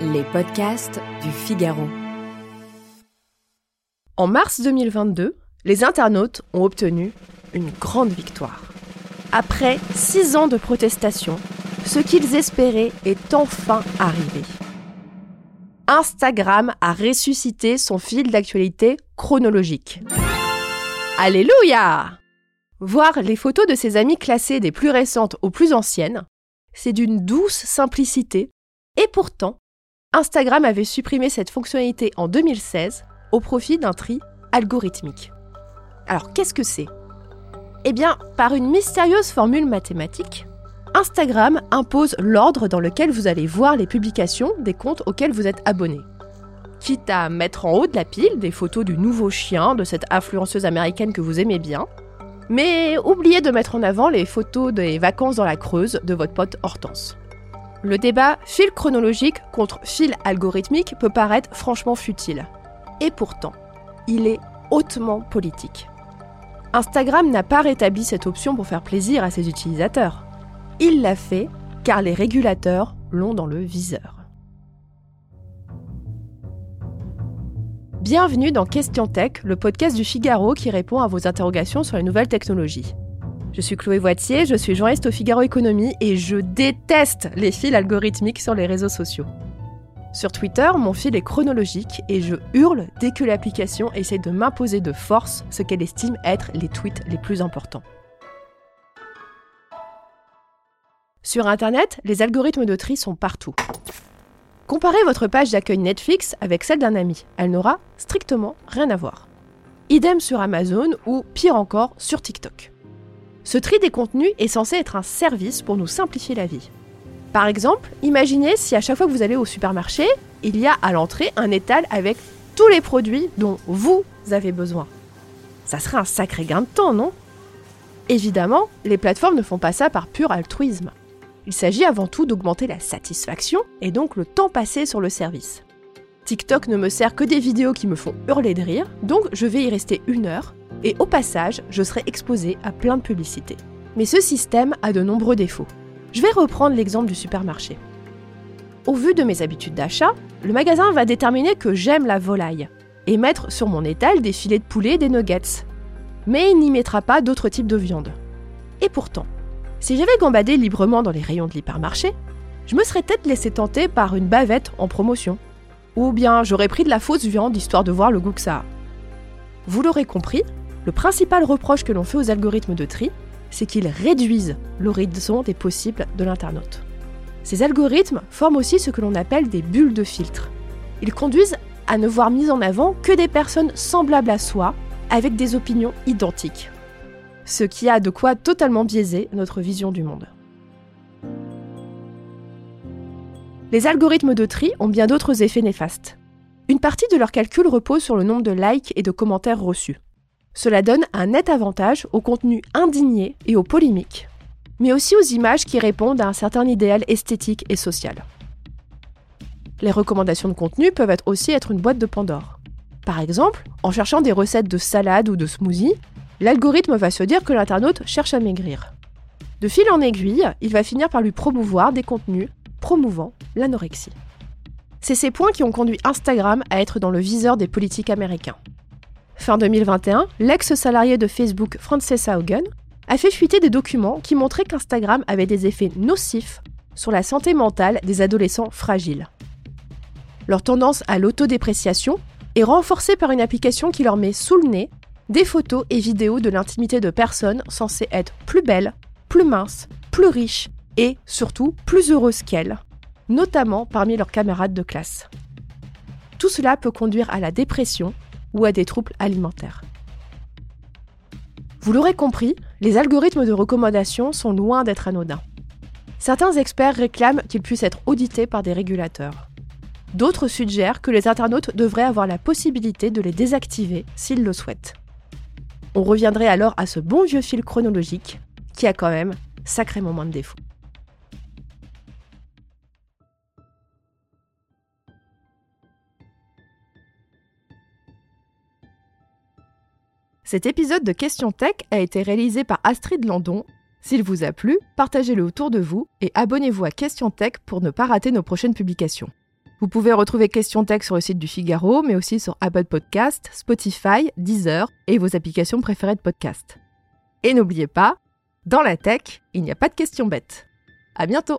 Les podcasts du Figaro. En mars 2022, les internautes ont obtenu une grande victoire. Après six ans de protestation, ce qu'ils espéraient est enfin arrivé. Instagram a ressuscité son fil d'actualité chronologique. Alléluia Voir les photos de ses amis classées des plus récentes aux plus anciennes, c'est d'une douce simplicité, et pourtant, Instagram avait supprimé cette fonctionnalité en 2016 au profit d'un tri algorithmique. Alors qu'est-ce que c'est? Eh bien, par une mystérieuse formule mathématique, Instagram impose l'ordre dans lequel vous allez voir les publications des comptes auxquels vous êtes abonné. Quitte à mettre en haut de la pile des photos du nouveau chien de cette influenceuse américaine que vous aimez bien, mais oubliez de mettre en avant les photos des vacances dans la Creuse de votre pote Hortense. Le débat fil chronologique contre fil algorithmique peut paraître franchement futile. Et pourtant, il est hautement politique. Instagram n'a pas rétabli cette option pour faire plaisir à ses utilisateurs. Il l'a fait car les régulateurs l'ont dans le viseur. Bienvenue dans Question Tech, le podcast du Figaro qui répond à vos interrogations sur les nouvelles technologies. Je suis Chloé Voitier, je suis journaliste au Figaro Économie et je déteste les fils algorithmiques sur les réseaux sociaux. Sur Twitter, mon fil est chronologique et je hurle dès que l'application essaie de m'imposer de force ce qu'elle estime être les tweets les plus importants. Sur Internet, les algorithmes de tri sont partout. Comparez votre page d'accueil Netflix avec celle d'un ami, elle n'aura strictement rien à voir. Idem sur Amazon ou pire encore sur TikTok. Ce tri des contenus est censé être un service pour nous simplifier la vie. Par exemple, imaginez si à chaque fois que vous allez au supermarché, il y a à l'entrée un étal avec tous les produits dont vous avez besoin. Ça serait un sacré gain de temps, non? Évidemment, les plateformes ne font pas ça par pur altruisme. Il s'agit avant tout d'augmenter la satisfaction et donc le temps passé sur le service. TikTok ne me sert que des vidéos qui me font hurler de rire, donc je vais y rester une heure et au passage, je serai exposé à plein de publicités. Mais ce système a de nombreux défauts. Je vais reprendre l'exemple du supermarché. Au vu de mes habitudes d'achat, le magasin va déterminer que j'aime la volaille et mettre sur mon étal des filets de poulet et des nuggets. Mais il n'y mettra pas d'autres types de viande. Et pourtant, si j'avais gambadé librement dans les rayons de l'hypermarché, je me serais peut-être laissé tenter par une bavette en promotion. Ou bien j'aurais pris de la fausse viande histoire de voir le goût que ça a. Vous l'aurez compris, le principal reproche que l'on fait aux algorithmes de tri, c'est qu'ils réduisent l'horizon des possibles de l'internaute. Ces algorithmes forment aussi ce que l'on appelle des bulles de filtre. Ils conduisent à ne voir mis en avant que des personnes semblables à soi, avec des opinions identiques. Ce qui a de quoi totalement biaiser notre vision du monde. Les algorithmes de tri ont bien d'autres effets néfastes. Une partie de leur calcul repose sur le nombre de likes et de commentaires reçus. Cela donne un net avantage au contenu indigné et aux polémiques, mais aussi aux images qui répondent à un certain idéal esthétique et social. Les recommandations de contenu peuvent aussi être une boîte de Pandore. Par exemple, en cherchant des recettes de salade ou de smoothie, l'algorithme va se dire que l'internaute cherche à maigrir. De fil en aiguille, il va finir par lui promouvoir des contenus promouvant l'anorexie. C'est ces points qui ont conduit Instagram à être dans le viseur des politiques américains. Fin 2021, l'ex-salarié de Facebook Francesa Haugen a fait fuiter des documents qui montraient qu'Instagram avait des effets nocifs sur la santé mentale des adolescents fragiles. Leur tendance à l'autodépréciation est renforcée par une application qui leur met sous le nez des photos et vidéos de l'intimité de personnes censées être plus belles, plus minces, plus riches et surtout plus heureuses qu'elles, notamment parmi leurs camarades de classe. Tout cela peut conduire à la dépression ou à des troubles alimentaires. Vous l'aurez compris, les algorithmes de recommandation sont loin d'être anodins. Certains experts réclament qu'ils puissent être audités par des régulateurs. D'autres suggèrent que les internautes devraient avoir la possibilité de les désactiver s'ils le souhaitent. On reviendrait alors à ce bon vieux fil chronologique qui a quand même sacrément moins de défauts. Cet épisode de Question Tech a été réalisé par Astrid Landon. S'il vous a plu, partagez-le autour de vous et abonnez-vous à Question Tech pour ne pas rater nos prochaines publications. Vous pouvez retrouver Question Tech sur le site du Figaro, mais aussi sur Apple Podcast, Spotify, Deezer et vos applications préférées de podcast. Et n'oubliez pas, dans la tech, il n'y a pas de questions bêtes. À bientôt!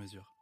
mesure.